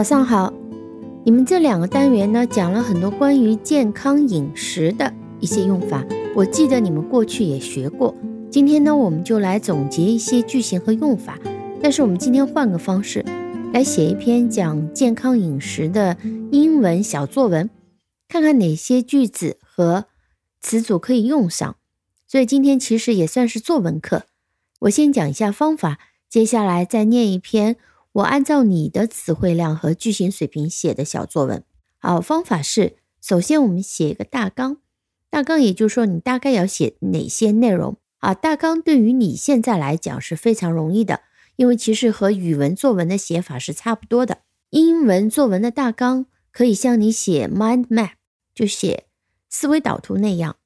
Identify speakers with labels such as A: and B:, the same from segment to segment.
A: 早上好，你们这两个单元呢讲了很多关于健康饮食的一些用法，我记得你们过去也学过。今天呢，我们就来总结一些句型和用法，但是我们今天换个方式，来写一篇讲健康饮食的英文小作文，看看哪些句子和词组可以用上。所以今天其实也算是作文课。我先讲一下方法，接下来再念一篇。我按照你的词汇量和句型水平写的小作文。好，方法是：首先我们写一个大纲，大纲也就是说你大概要写哪些内容啊？大纲对于你现在来讲是非常容易的，因为其实和语文作文的写法是差不多的。英文作文的大纲可以像你写 mind map，就写思维导图那样，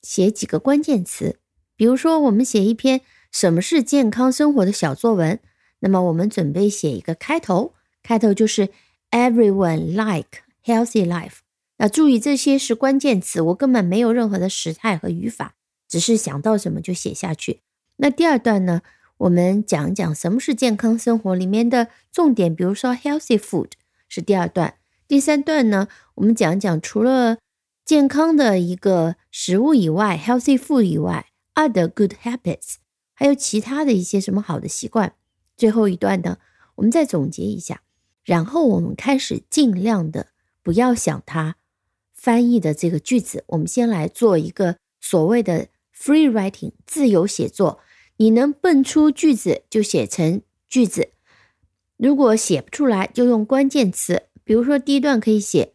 A: 写几个关键词。比如说，我们写一篇什么是健康生活的小作文。那么我们准备写一个开头，开头就是 Everyone like healthy life。那注意这些是关键词，我根本没有任何的时态和语法，只是想到什么就写下去。那第二段呢，我们讲讲什么是健康生活里面的重点，比如说 healthy food 是第二段。第三段呢，我们讲讲除了健康的一个食物以外，healthy food 以外，other good habits，还有其他的一些什么好的习惯。最后一段呢，我们再总结一下，然后我们开始尽量的不要想它翻译的这个句子。我们先来做一个所谓的 free writing 自由写作。你能蹦出句子就写成句子，如果写不出来就用关键词。比如说第一段可以写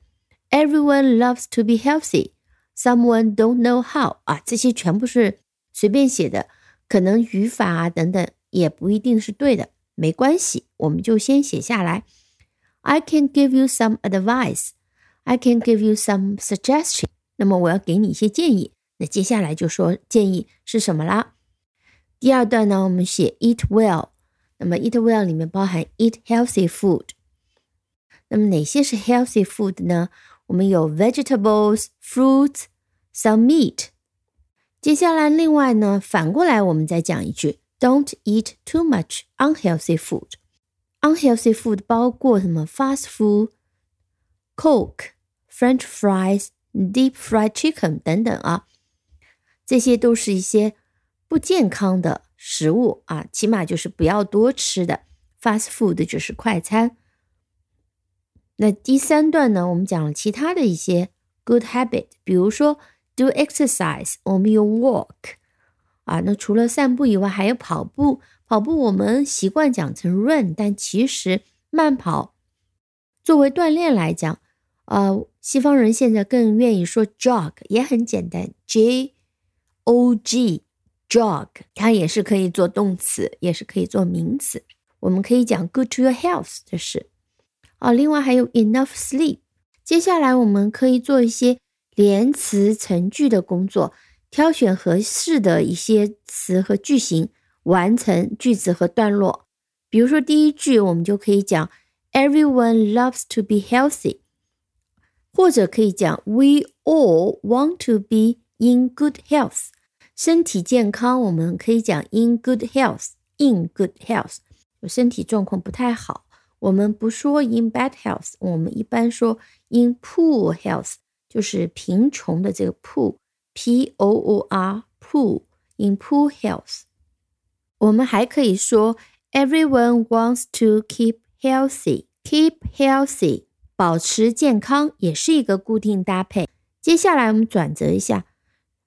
A: Everyone loves to be healthy, someone don't know how 啊，这些全部是随便写的，可能语法啊等等也不一定是对的。没关系，我们就先写下来。I can give you some advice. I can give you some suggestion. 那么我要给你一些建议。那接下来就说建议是什么啦？第二段呢，我们写 eat well。那么 eat well 里面包含 eat healthy food。那么哪些是 healthy food 呢？我们有 vegetables, fruits, some meat。接下来另外呢，反过来我们再讲一句。 Don't eat too much unhealthy food. Unhealthy food 包括什么？Fast food, Coke, French fries, deep fried chicken 等等啊，这些都是一些不健康的食物啊，起码就是不要多吃的。Fast food 就是快餐。那第三段呢，我们讲了其他的一些 good habit，比如说 do exercise，我们用 walk。啊，那除了散步以外，还有跑步。跑步我们习惯讲成 run，但其实慢跑作为锻炼来讲，呃，西方人现在更愿意说 jog，也很简单，j o g jog，它也是可以做动词，也是可以做名词。我们可以讲 good to your health，这是啊。另外还有 enough sleep。接下来我们可以做一些连词成句的工作。挑选合适的一些词和句型，完成句子和段落。比如说第一句，我们就可以讲 Everyone loves to be healthy，或者可以讲 We all want to be in good health。身体健康，我们可以讲 in good health，in good health。身体状况不太好，我们不说 in bad health，我们一般说 in poor health，就是贫穷的这个 poor。P O O R poor in poor health。我们还可以说 Everyone wants to keep healthy. Keep healthy，保持健康也是一个固定搭配。接下来我们转折一下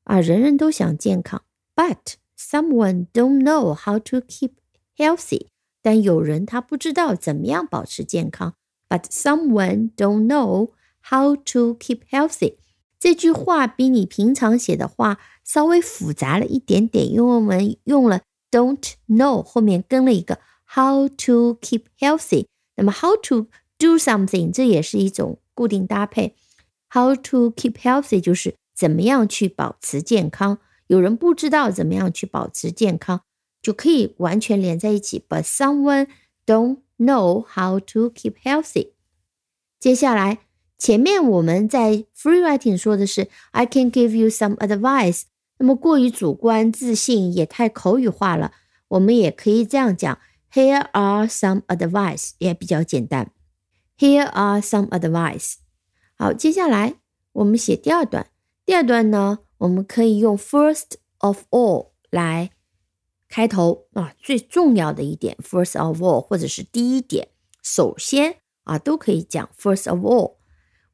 A: 啊，人人都想健康，but someone don't know how to keep healthy。但有人他不知道怎么样保持健康，but someone don't know how to keep healthy。 这句话比你平常写的话稍微复杂了一点点，因为我们用了 don't know 后面跟了一个 how to keep healthy。那么 how to do something 这也是一种固定搭配。how to keep healthy 就是怎么样去保持健康。有人不知道怎么样去保持健康，就可以完全连在一起。But someone don't know how to keep healthy。接下来。前面我们在 free writing 说的是 I can give you some advice，那么过于主观自信也太口语化了。我们也可以这样讲，Here are some advice，也比较简单。Here are some advice。好，接下来我们写第二段。第二段呢，我们可以用 first of all 来开头啊，最重要的一点，first of all，或者是第一点，首先啊，都可以讲 first of all。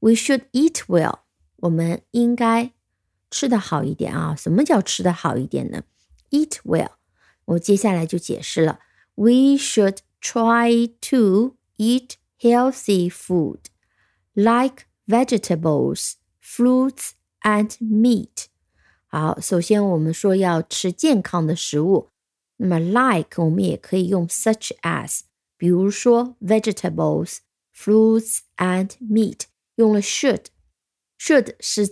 A: We should eat well。我们应该吃的好一点啊。什么叫吃的好一点呢？Eat well。我接下来就解释了。We should try to eat healthy food like vegetables, fruits, and meat。好，首先我们说要吃健康的食物，那么 like 我们也可以用 such as，比如说 vegetables, fruits and meat， 用了 should。should 是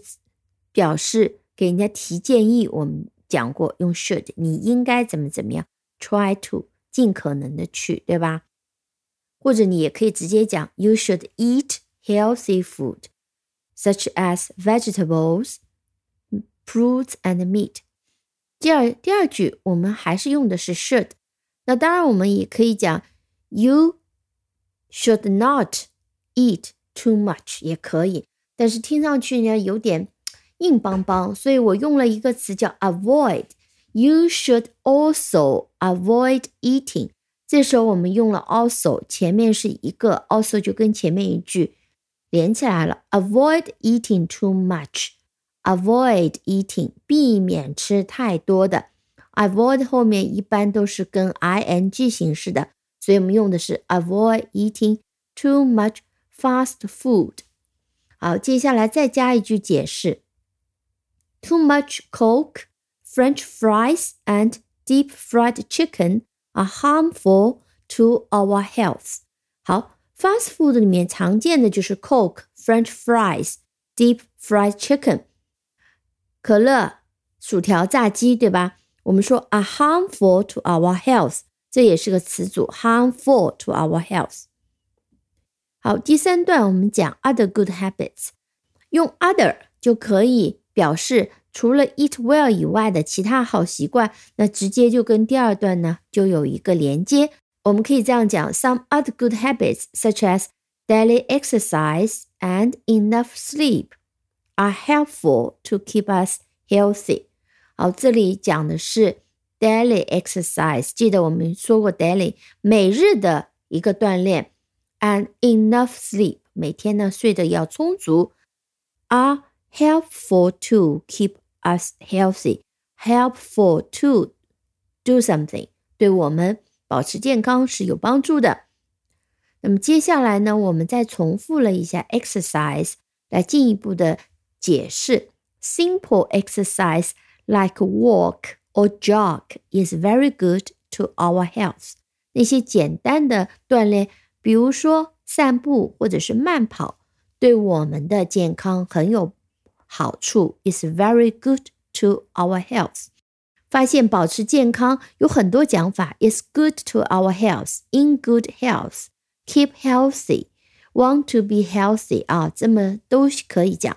A: 表示给人家提建议，我们讲过用 should，你应该怎么怎么样，try to 尽可能的去，对吧？或者你也可以直接讲 you should eat healthy food such as vegetables, fruits and meat。第二第二句我们还是用的是 should，那当然我们也可以讲 you should not eat Too much 也可以，但是听上去呢有点硬邦邦，所以我用了一个词叫 avoid。You should also avoid eating。这时候我们用了 also，前面是一个 also 就跟前面一句连起来了。Avoid eating too much。Avoid eating，避免吃太多的。Avoid 后面一般都是跟 ing 形式的，所以我们用的是 avoid eating too much fast food。好，接下来再加一句解释：Too much Coke。French fries and deep fried chicken are harmful to our health。好，fast food 里面常见的就是 Coke、French fries、deep fried chicken，可乐、薯条、炸鸡，对吧？我们说 are harmful to our health，这也是个词组，harmful to our health。 好，第三段我们讲 other good habits，用 other 就可以表示除了 eat well 以外的其他好习惯，那直接就跟第二段呢就有一个连接。我们可以这样讲：Some other good habits, such as daily exercise and enough sleep, are helpful to keep us healthy。好，这里讲的是 daily exercise，记得我们说过 daily 每日的一个锻炼 ，and enough sleep 每天呢睡得要充足，are helpful to keep us healthy, helpful to do something，对我们保持健康是有帮助的。那么接下来呢，我们再重复了一下 exercise，来进一步的解释。Simple exercise like walk or jog is very good to our health。那些简单的锻炼， 比如说散步或者是慢跑，对我们的健康很有好处 It's very good to our health。发现保持健康有很多讲法 It's good to our health, in good health, keep healthy, want to be healthy 啊，这么都可以讲。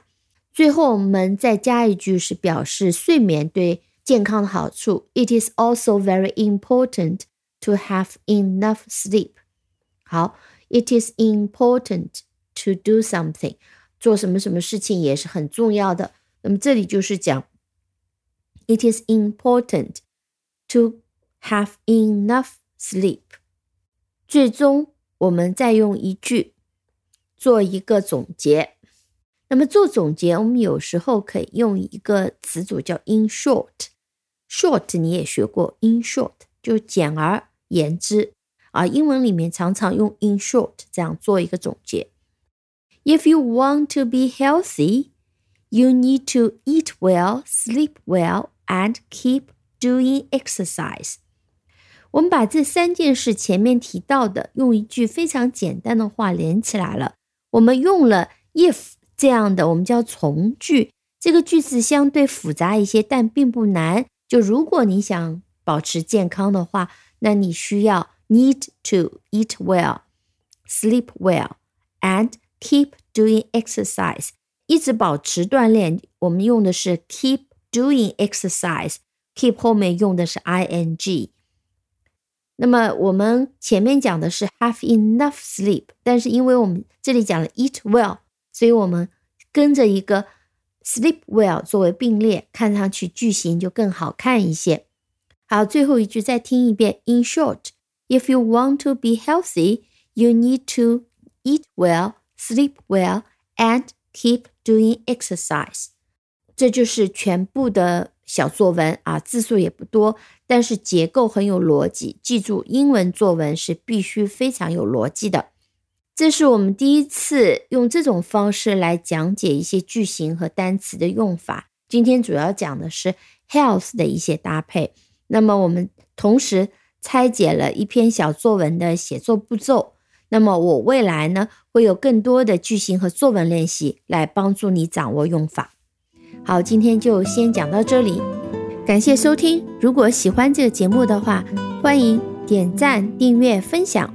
A: 最后我们再加一句是表示睡眠对健康的好处，it is also very important to have enough sleep。好，it is important to do something。做什么什么事情也是很重要的。那么这里就是讲，it is important to have enough sleep。最终，我们再用一句做一个总结。那么做总结，我们有时候可以用一个词组叫 in short。short 你也学过，in short 就简而言之啊。英文里面常常用 in short 这样做一个总结。If you want to be healthy, you need to eat well, sleep well, and keep doing exercise. 我们把这三件事前面提到的，用一句非常简单的话连起来了。我们用了 if 这样的，我们叫从句。这个句子相对复杂一些，但并不难。就如果你想保持健康的话，那你需要 need to eat well, sleep well, and keep doing exercise，一直保持锻炼。我们用的是 keep doing exercise，keep 后面用的是 ing。 那么我们前面讲的是 have enough sleep，但是因为我们这里讲了 eat well，所以我们跟着一个 sleep well 作为并列，看上去句型就更好看一些。好，最后一句再听一遍。In short, if you want to be healthy, you need to eat well, sleep well, and keep doing exercise. 这就是全部的小作文啊，字数也不多，但是结构很有逻辑。记住，英文作文是必须非常有逻辑的。这是我们第一次用这种方式来讲解一些句型和单词的用法。今天主要讲的是 health 的一些搭配。那么我们同时拆解了一篇小作文的写作步骤。那么我未来呢会有更多的句型和作文练习来帮助你掌握用法。好，今天就先讲到这里，感谢收听。如果喜欢这个节目的话，欢迎点赞、订阅、分享。